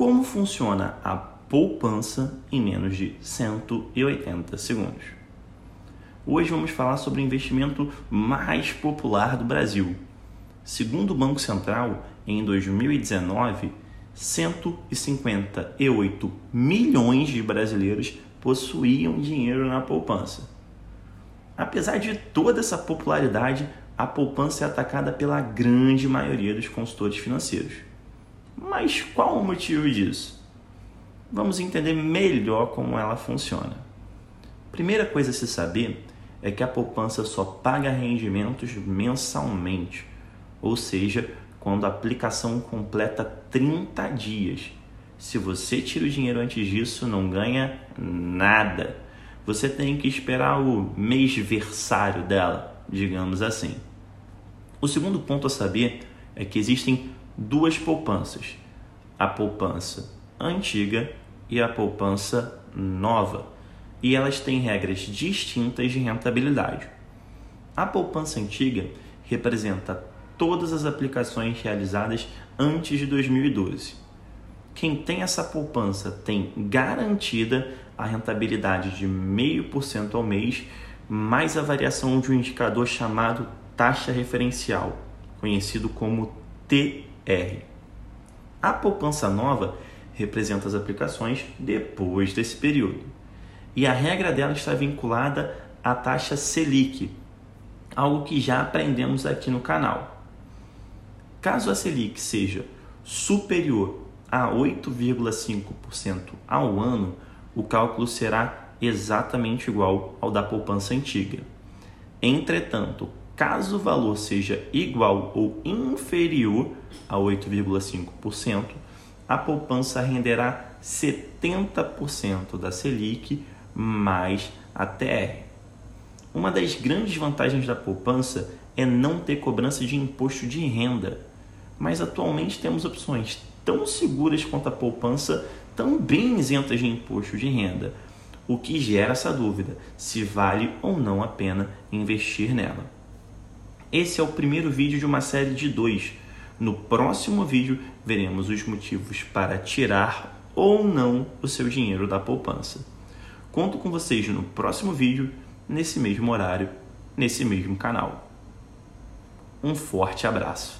Como funciona a poupança em menos de 180 segundos? Hoje vamos falar sobre o investimento mais popular do Brasil. Segundo o Banco Central, em 2019, 158 milhões de brasileiros possuíam dinheiro na poupança. Apesar de toda essa popularidade, a poupança é atacada pela grande maioria dos consultores financeiros. Mas qual o motivo disso? Vamos entender melhor como ela funciona. Primeira coisa a se saber é que a poupança só paga rendimentos mensalmente, ou seja, quando a aplicação completa 30 dias. Se você tira o dinheiro antes disso, não ganha nada. Você tem que esperar o mês versário dela, digamos assim. O segundo ponto a saber é que existem duas poupanças: a poupança antiga e a poupança nova, e elas têm regras distintas de rentabilidade. A poupança antiga representa todas as aplicações realizadas antes de 2012. Quem tem essa poupança tem garantida a rentabilidade de 0,5% ao mês, mais a variação de um indicador chamado taxa referencial, conhecido como TR. A poupança nova representa as aplicações depois desse período. E a regra dela está vinculada à taxa Selic, algo que já aprendemos aqui no canal. Caso a Selic seja superior a 8,5% ao ano, o cálculo será exatamente igual ao da poupança antiga. Entretanto, caso o valor seja igual ou inferior a 8,5%, a poupança renderá 70% da Selic mais a TR. Uma das grandes vantagens da poupança é não ter cobrança de imposto de renda mas atualmente temos opções tão seguras quanto a poupança, também isentas de imposto de renda, o que gera essa dúvida se vale ou não a pena investir nela. Esse é o primeiro vídeo de uma série de dois. No próximo vídeo, veremos os motivos para tirar ou não o seu dinheiro da poupança. Conto com vocês no próximo vídeo, nesse mesmo horário, nesse mesmo canal. Um forte abraço.